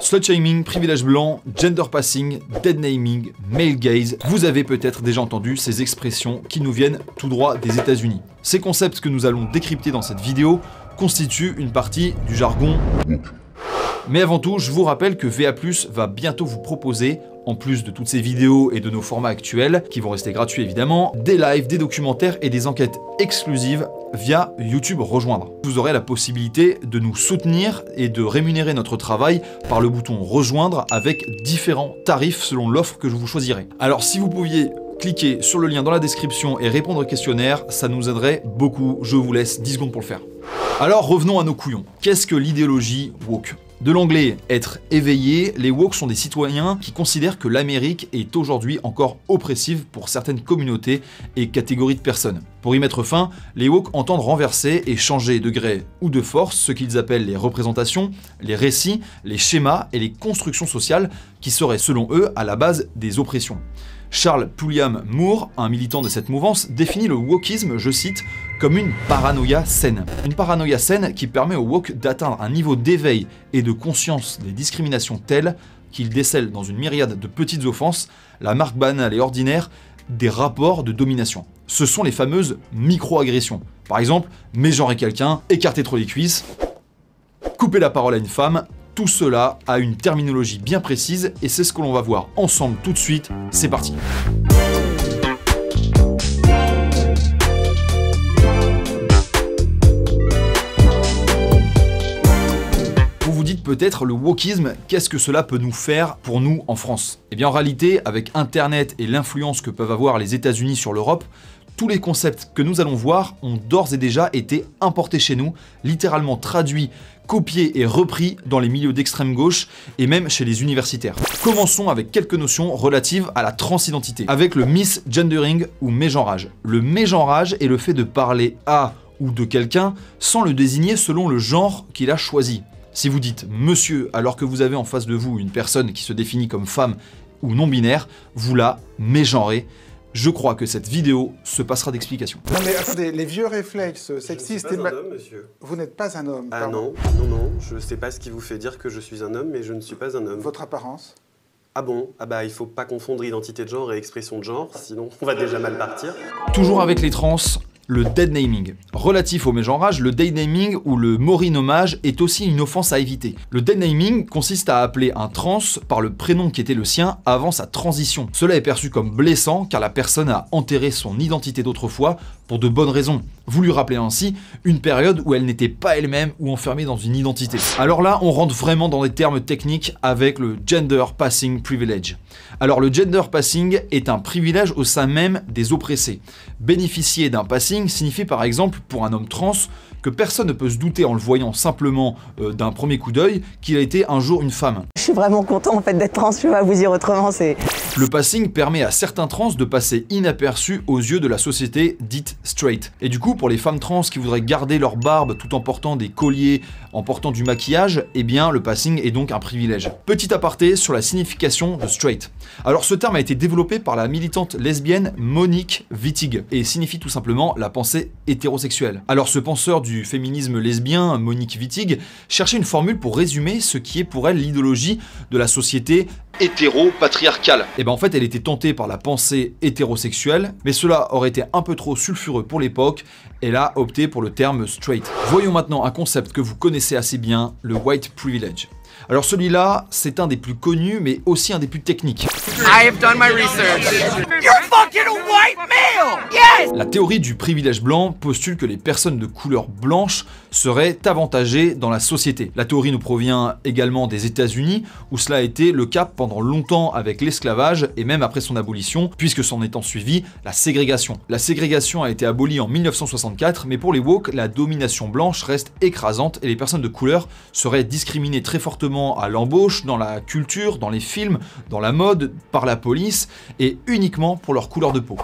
Slut shaming, privilège blanc, gender passing, dead naming, male gaze, vous avez peut-être déjà entendu ces expressions qui nous viennent tout droit des États-Unis. Ces concepts que nous allons décrypter dans cette vidéo constituent une partie du jargon. Mais avant tout, je vous rappelle que VA+, va bientôt vous proposer, en plus de toutes ces vidéos et de nos formats actuels, qui vont rester gratuits évidemment, des lives, des documentaires et des enquêtes exclusives via YouTube Rejoindre. Vous aurez la possibilité de nous soutenir et de rémunérer notre travail par le bouton Rejoindre avec différents tarifs selon l'offre que je vous choisirai. Alors si vous pouviez cliquer sur le lien dans la description et répondre au questionnaire, ça nous aiderait beaucoup. Je vous laisse 10 secondes pour le faire. Alors revenons à nos couillons. Qu'est-ce que l'idéologie woke? De l'anglais être éveillé, les woke sont des citoyens qui considèrent que l'Amérique est aujourd'hui encore oppressive pour certaines communautés et catégories de personnes. Pour y mettre fin, les woke entendent renverser et changer de gré ou de force ce qu'ils appellent les représentations, les récits, les schémas et les constructions sociales qui seraient selon eux à la base des oppressions. Charles Pulliam Moore, un militant de cette mouvance, définit le wokisme, je cite, comme une paranoïa saine. Une paranoïa saine qui permet au woke d'atteindre un niveau d'éveil et de conscience des discriminations tel qu'il décèle dans une myriade de petites offenses la marque banale et ordinaire des rapports de domination. Ce sont les fameuses micro-agressions. Par exemple, mégenrer quelqu'un, écarter trop les cuisses, couper la parole à une femme, tout cela a une terminologie bien précise et c'est ce que l'on va voir ensemble tout de suite. C'est parti. Peut-être le wokisme, qu'est-ce que cela peut nous faire pour nous en France? Eh bien en réalité, avec Internet et l'influence que peuvent avoir les États-Unis sur l'Europe, tous les concepts que nous allons voir ont d'ores et déjà été importés chez nous, littéralement traduits, copiés et repris dans les milieux d'extrême gauche et même chez les universitaires. Commençons avec quelques notions relatives à la transidentité, avec le misgendering ou mégenrage. Le mégenrage est le fait de parler à ou de quelqu'un sans le désigner selon le genre qu'il a choisi. Si vous dites monsieur alors que vous avez en face de vous une personne qui se définit comme femme ou non binaire, vous la mégenrez je crois que cette vidéo se passera d'explications. Non mais attendez, les vieux réflexes sexistes je ne suis et pas un homme, monsieur. Vous n'êtes pas un homme. Ah pardon. non, non, non, je sais pas ce qui vous fait dire que je suis un homme, mais je ne suis pas un homme. Votre apparence Ah bon? Ah bah il faut pas confondre identité de genre et expression de genre, sinon on va déjà mal partir. Toujours avec les trans, le dead naming. Relatif au mégenrage, le dead naming ou le morinommage est aussi une offense à éviter. Le dead naming consiste à appeler un trans par le prénom qui était le sien avant sa transition. Cela est perçu comme blessant car la personne a enterré son identité d'autrefois pour de bonnes raisons. Vous lui rappelez ainsi une période où elle n'était pas elle-même ou enfermée dans une identité. Alors là, on rentre vraiment dans des termes techniques avec le gender passing privilege. Alors le gender passing est un privilège au sein même des oppressés. Bénéficier d'un passing signifie par exemple pour un homme trans que personne ne peut se douter en le voyant simplement euh, d'un premier coup d'œil qu'il a été un jour une femme. Je suis vraiment content en fait d'être trans, je vais pas vous dire autrement, c'est... Le passing permet à certains trans de passer inaperçus aux yeux de la société dite straight. Et du coup, pour les femmes trans qui voudraient garder leur barbe tout en portant des colliers, en portant du maquillage, eh bien le passing est donc un privilège. Petit aparté sur la signification de straight. Alors ce terme a été développé par la militante lesbienne Monique Wittig et signifie tout simplement la pensée hétérosexuelle. Alors ce penseur du féminisme lesbien, Monique Wittig, cherchait une formule pour résumer ce qui est pour elle l'idéologie de la société hétéro-patriarcale. Et ben en fait, elle était tentée par la pensée hétérosexuelle, mais cela aurait été un peu trop sulfureux pour l'époque. Elle a opté pour le terme straight. Voyons maintenant un concept que vous connaissez assez bien, le white privilege. Alors celui-là, c'est un des plus connus, mais aussi un des plus techniques. I have done my research. You're fucking a white male! Yes! La théorie du privilège blanc postule que les personnes de couleur blanche seraient avantagées dans la société. La théorie nous provient également des États-Unis, où cela a été le cas pendant longtemps avec l'esclavage et même après son abolition, puisque s'en étant suivi la ségrégation. La ségrégation a été abolie en 1964, mais pour les woke, la domination blanche reste écrasante et les personnes de couleur seraient discriminées très fortement à l'embauche, dans la culture, dans les films, dans la mode, par la police, et uniquement pour leur couleur de peau.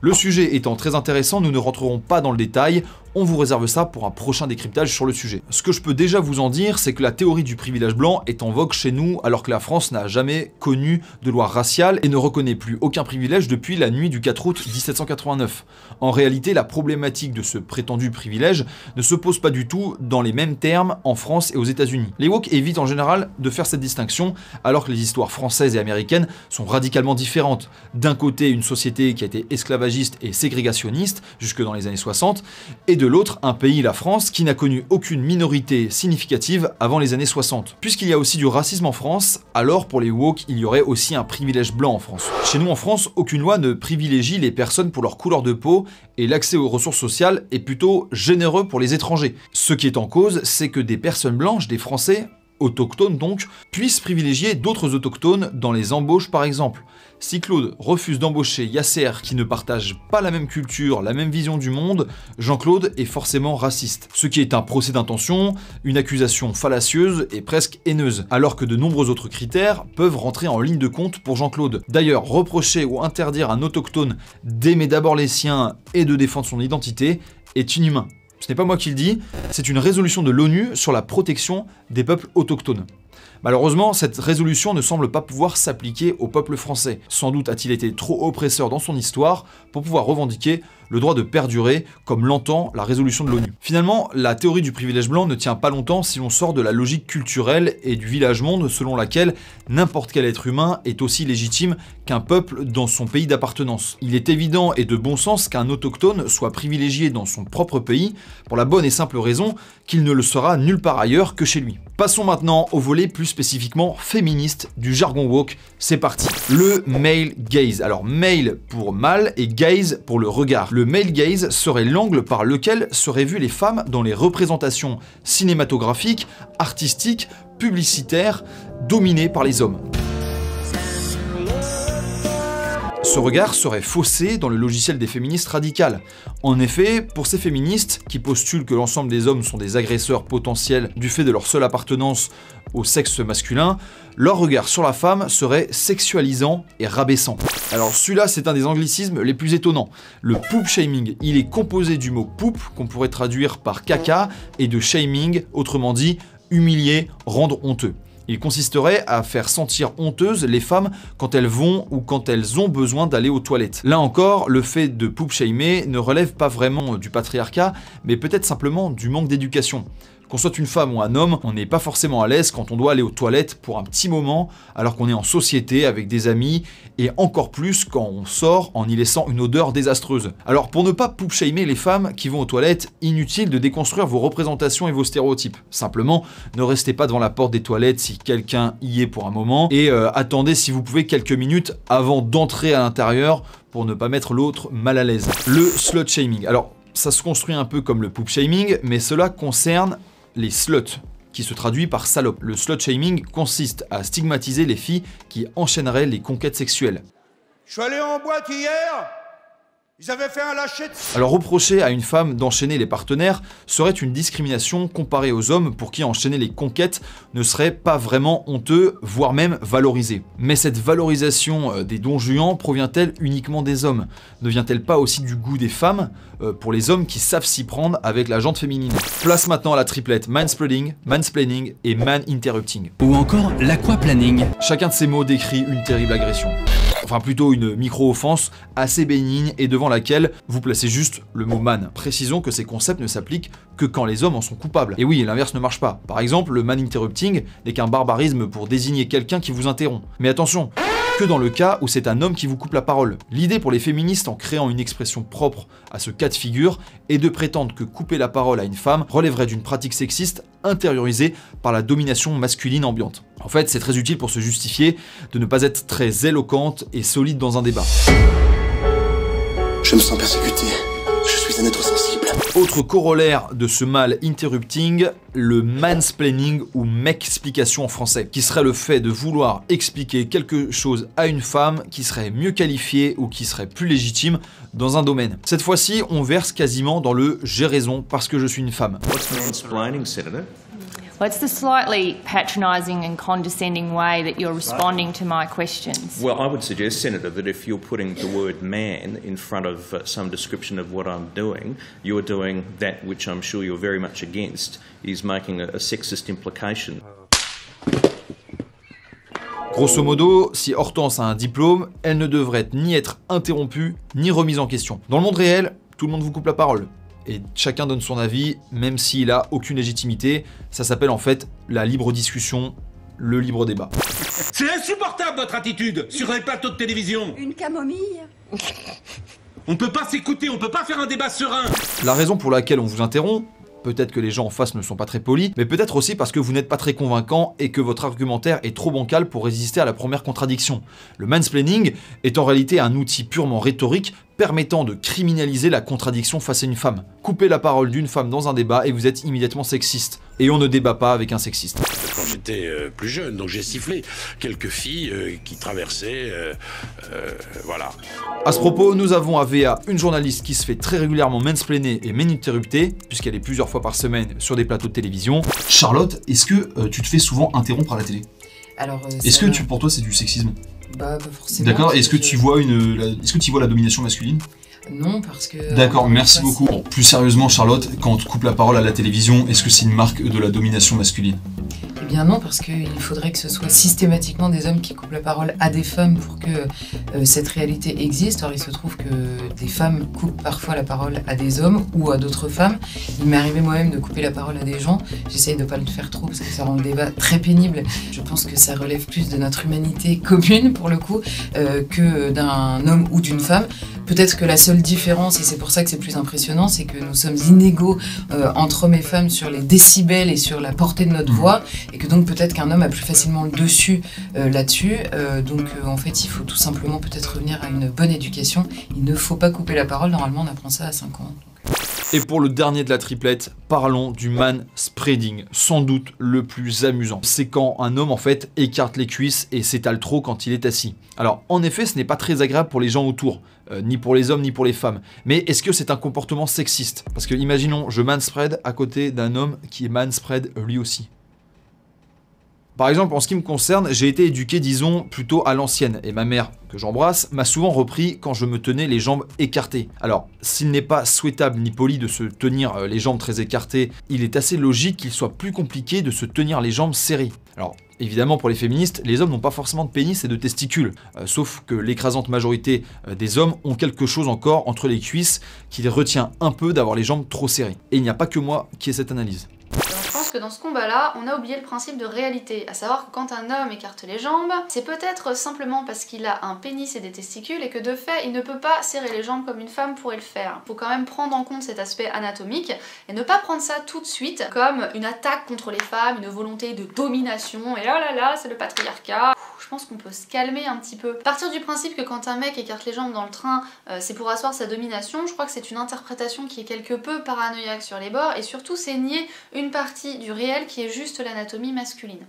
Le sujet étant très intéressant, nous ne rentrerons pas dans le détail, On vous réserve ça pour un prochain décryptage sur le sujet. Ce que je peux déjà vous en dire, c'est que la théorie du privilège blanc est en vogue chez nous alors que la France n'a jamais connu de loi raciale et ne reconnaît plus aucun privilège depuis la nuit du 4 août 1789. En réalité, la problématique de ce prétendu privilège ne se pose pas du tout dans les mêmes termes en France et aux États-Unis. Les woke évitent en général de faire cette distinction alors que les histoires françaises et américaines sont radicalement différentes. D'un côté, une société qui a été esclavagiste et ségrégationniste jusque dans les années 60, et de l'autre, un pays, la France, qui n'a connu aucune minorité significative avant les années 60. Puisqu'il y a aussi du racisme en France, alors pour les woke, il y aurait aussi un privilège blanc en France. Chez nous en France, aucune loi ne privilégie les personnes pour leur couleur de peau et l'accès aux ressources sociales est plutôt généreux pour les étrangers. Ce qui est en cause, c'est que des personnes blanches, des Français, autochtones donc, puissent privilégier d'autres autochtones dans les embauches par exemple. Si Claude refuse d'embaucher Yasser qui ne partage pas la même culture, la même vision du monde, Jean-Claude est forcément raciste. Ce qui est un procès d'intention, une accusation fallacieuse et presque haineuse, alors que de nombreux autres critères peuvent rentrer en ligne de compte pour Jean-Claude. D'ailleurs, reprocher ou interdire un autochtone d'aimer d'abord les siens et de défendre son identité est inhumain. Ce n'est pas moi qui le dis, c'est une résolution de l'ONU sur la protection des peuples autochtones. Malheureusement, cette résolution ne semble pas pouvoir s'appliquer au peuple français. Sans doute a-t-il été trop oppresseur dans son histoire pour pouvoir revendiquer le droit de perdurer comme l'entend la résolution de l'ONU. Finalement, la théorie du privilège blanc ne tient pas longtemps si l'on sort de la logique culturelle et du village-monde selon laquelle n'importe quel être humain est aussi légitime qu'un peuple dans son pays d'appartenance. Il est évident et de bon sens qu'un autochtone soit privilégié dans son propre pays pour la bonne et simple raison qu'il ne le sera nulle part ailleurs que chez lui. Passons maintenant au volet plus spécifiquement féministe du jargon woke. C'est parti. Le male gaze. Alors male pour mâle et gaze pour le regard. Le male gaze serait l'angle par lequel seraient vues les femmes dans les représentations cinématographiques, artistiques, publicitaires, dominées par les hommes. Ce regard serait faussé dans le logiciel des féministes radicales. En effet, pour ces féministes, qui postulent que l'ensemble des hommes sont des agresseurs potentiels du fait de leur seule appartenance au sexe masculin, leur regard sur la femme serait sexualisant et rabaissant. Alors celui-là, c'est un des anglicismes les plus étonnants. Le poop shaming, il est composé du mot poop, qu'on pourrait traduire par caca, et de shaming, autrement dit humilier, rendre honteux. Il consisterait à faire sentir honteuses les femmes quand elles vont ou quand elles ont besoin d'aller aux toilettes. Là encore, le fait de poop shamer ne relève pas vraiment du patriarcat, mais peut-être simplement du manque d'éducation. Qu'on soit une femme ou un homme, on n'est pas forcément à l'aise quand on doit aller aux toilettes pour un petit moment, alors qu'on est en société avec des amis, et encore plus quand on sort en y laissant une odeur désastreuse. Alors pour ne pas poop shamer les femmes qui vont aux toilettes, inutile de déconstruire vos représentations et vos stéréotypes. Simplement, ne restez pas devant la porte des toilettes si quelqu'un y est pour un moment, et euh, attendez si vous pouvez quelques minutes avant d'entrer à l'intérieur pour ne pas mettre l'autre mal à l'aise. Le slut shaming. Alors, ça se construit un peu comme le poop shaming, mais cela concerne les sluts, qui se traduit par salope. Le slut shaming consiste à stigmatiser les filles qui enchaîneraient les conquêtes sexuelles. Je suis allé en boîte hier. Ils avaient fait un lâcher de... Alors reprocher à une femme d'enchaîner les partenaires serait une discrimination comparée aux hommes pour qui enchaîner les conquêtes ne serait pas vraiment honteux, voire même valorisé. Mais cette valorisation euh, des dons juants provient-elle uniquement des hommes? Ne vient-elle pas aussi du goût des femmes euh, pour les hommes qui savent s'y prendre avec la jante féminine? Place maintenant à la triplette manspreading, mansplaining et man-interrupting. Ou encore l'aquaplaning. Chacun de ces mots décrit une terrible agression enfin plutôt une micro-offense assez bénigne et devant laquelle vous placez juste le mot man. Précisons que ces concepts ne s'appliquent que quand les hommes en sont coupables. Et oui, l'inverse ne marche pas. Par exemple, le man interrupting n'est qu'un barbarisme pour désigner quelqu'un qui vous interrompt. Mais attention, que dans le cas où c'est un homme qui vous coupe la parole. L'idée pour les féministes en créant une expression propre à ce cas de figure est de prétendre que couper la parole à une femme relèverait d'une pratique sexiste intériorisée par la domination masculine ambiante. En fait, c'est très utile pour se justifier de ne pas être très éloquente et solide dans un débat. Je me sens persécuté. Je suis un être sensible. Autre corollaire de ce mal interrupting, le mansplaining ou mec-explication en français, qui serait le fait de vouloir expliquer quelque chose à une femme qui serait mieux qualifiée ou qui serait plus légitime dans un domaine. Cette fois-ci, on verse quasiment dans le j'ai raison parce que je suis une femme. What's mansplaining, Senator? Well, it's the slightly patronising and condescending way that you're responding to my questions. Well, I would suggest, Senator, that if you're putting the word man in front of uh, some description of what I'm doing, you're doing that which I'm sure you're very much against, is making a, a sexist implication. Grosso modo, si Hortense a un diplôme, elle ne devrait ni être interrompue, ni remise en question. Dans le monde réel, tout le monde vous coupe la parole. Et chacun donne son avis, même s'il a aucune légitimité. Ça s'appelle en fait la libre discussion, le libre débat. C'est insupportable votre attitude sur les plateaux de télévision. Une camomille On peut pas s'écouter, on peut pas faire un débat serein. La raison pour laquelle on vous interrompt, peut-être que les gens en face ne sont pas très polis, mais peut-être aussi parce que vous n'êtes pas très convaincant et que votre argumentaire est trop bancal pour résister à la première contradiction. Le mansplaining est en réalité un outil purement rhétorique permettant de criminaliser la contradiction face à une femme. Coupez la parole d'une femme dans un débat et vous êtes immédiatement sexiste. Et on ne débat pas avec un sexiste. Quand j'étais euh, plus jeune, donc j'ai sifflé quelques filles euh, qui traversaient, euh, euh, voilà. À ce propos, nous avons à VA une journaliste qui se fait très régulièrement mansplainer et méninterrupter, puisqu'elle est plusieurs fois par semaine sur des plateaux de télévision. Charlotte, est-ce que euh, tu te fais souvent interrompre à la télé? Alors, euh, Est-ce que tu, pour toi c'est du sexisme? Bah, pas forcément. D'accord, est-ce que tu vois une, la- est-ce que tu vois la domination masculine Non, parce que. D'accord, une merci beaucoup. Plus sérieusement, Charlotte, quand on te coupe la parole à la télévision, est-ce que c'est une marque de la domination masculine? Eh bien non, parce qu'il faudrait que ce soit systématiquement des hommes qui coupent la parole à des femmes pour que euh, cette réalité existe. Or, il se trouve que des femmes coupent parfois la parole à des hommes ou à d'autres femmes. Il m'est arrivé moi-même de couper la parole à des gens. J'essaye de pas le faire trop parce que ça rend le débat très pénible. Je pense que ça relève plus de notre humanité commune pour le coup euh, que d'un homme ou d'une femme. Peut-être que la seule différence, et c'est pour ça que c'est plus impressionnant, c'est que nous sommes inégaux euh, entre hommes et femmes sur les décibels et sur la portée de notre voix, et que donc peut-être qu'un homme a plus facilement le dessus euh, là-dessus. Euh, donc euh, en fait, il faut tout simplement peut-être revenir à une bonne éducation. Il ne faut pas couper la parole, normalement on apprend ça à 5 ans. Et pour le dernier de la triplette, parlons du man spreading, sans doute le plus amusant. C'est quand un homme en fait écarte les cuisses et s'étale trop quand il est assis. Alors en effet, ce n'est pas très agréable pour les gens autour, euh, ni pour les hommes ni pour les femmes. Mais est-ce que c'est un comportement sexiste? Parce que imaginons, je manspread à côté d'un homme qui est manspread lui aussi. Par exemple, en ce qui me concerne, j'ai été éduqué, disons, plutôt à l'ancienne, et ma mère, que j'embrasse, m'a souvent repris quand je me tenais les jambes écartées. Alors, s'il n'est pas souhaitable ni poli de se tenir euh, les jambes très écartées, il est assez logique qu'il soit plus compliqué de se tenir les jambes serrées. Alors, évidemment, pour les féministes, les hommes n'ont pas forcément de pénis et de testicules, euh, sauf que l'écrasante majorité euh, des hommes ont quelque chose encore entre les cuisses qui les retient un peu d'avoir les jambes trop serrées. Et il n'y a pas que moi qui ai cette analyse. Dans ce combat-là, on a oublié le principe de réalité, à savoir que quand un homme écarte les jambes, c'est peut-être simplement parce qu'il a un pénis et des testicules et que de fait, il ne peut pas serrer les jambes comme une femme pourrait le faire. Faut quand même prendre en compte cet aspect anatomique et ne pas prendre ça tout de suite comme une attaque contre les femmes, une volonté de domination et là là là, c'est le patriarcat. Je pense qu'on peut se calmer un petit peu. Partir du principe que quand un mec écarte les jambes dans le train, euh, c'est pour asseoir sa domination, je crois que c'est une interprétation qui est quelque peu paranoïaque sur les bords et surtout c'est nier une partie du réel qui est juste l'anatomie masculine.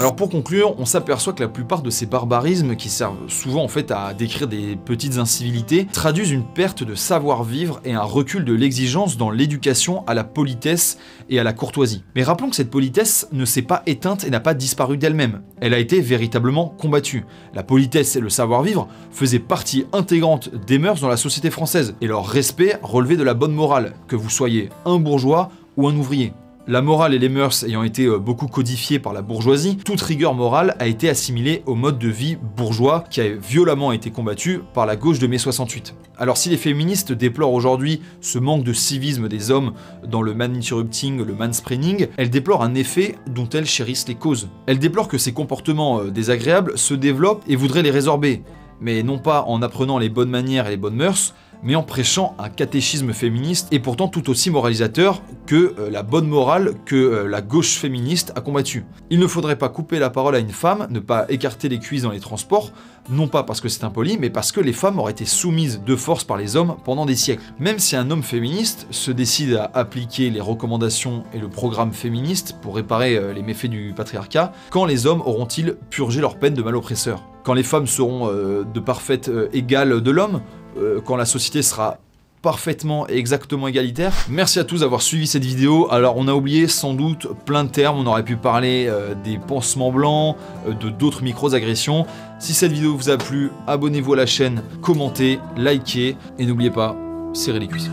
Alors pour conclure, on s'aperçoit que la plupart de ces barbarismes, qui servent souvent en fait à décrire des petites incivilités, traduisent une perte de savoir-vivre et un recul de l'exigence dans l'éducation à la politesse et à la courtoisie. Mais rappelons que cette politesse ne s'est pas éteinte et n'a pas disparu d'elle-même. Elle a été véritablement combattue. La politesse et le savoir-vivre faisaient partie intégrante des mœurs dans la société française, et leur respect relevait de la bonne morale, que vous soyez un bourgeois ou un ouvrier. La morale et les mœurs ayant été euh, beaucoup codifiées par la bourgeoisie, toute rigueur morale a été assimilée au mode de vie bourgeois qui a violemment été combattu par la gauche de mai 68. Alors si les féministes déplorent aujourd'hui ce manque de civisme des hommes dans le maninterrupting, le mansplaining, elles déplorent un effet dont elles chérissent les causes. Elles déplorent que ces comportements euh, désagréables se développent et voudraient les résorber, mais non pas en apprenant les bonnes manières et les bonnes mœurs, mais en prêchant un catéchisme féministe et pourtant tout aussi moralisateur que euh, la bonne morale que euh, la gauche féministe a combattu. Il ne faudrait pas couper la parole à une femme, ne pas écarter les cuisses dans les transports, non pas parce que c'est impoli, mais parce que les femmes auraient été soumises de force par les hommes pendant des siècles. Même si un homme féministe se décide à appliquer les recommandations et le programme féministe pour réparer euh, les méfaits du patriarcat, quand les hommes auront-ils purgé leur peine de maloppresseur Quand les femmes seront de parfaites euh, égales de l'homme? Euh, quand la société sera parfaitement et exactement égalitaire. Merci à tous d'avoir suivi cette vidéo. Alors on a oublié sans doute plein de termes, on aurait pu parler euh, des pansements blancs, euh, de d'autres micro-agressions. Si cette vidéo vous a plu, abonnez-vous à la chaîne, commentez, likez et n'oubliez pas, serrez les cuisses.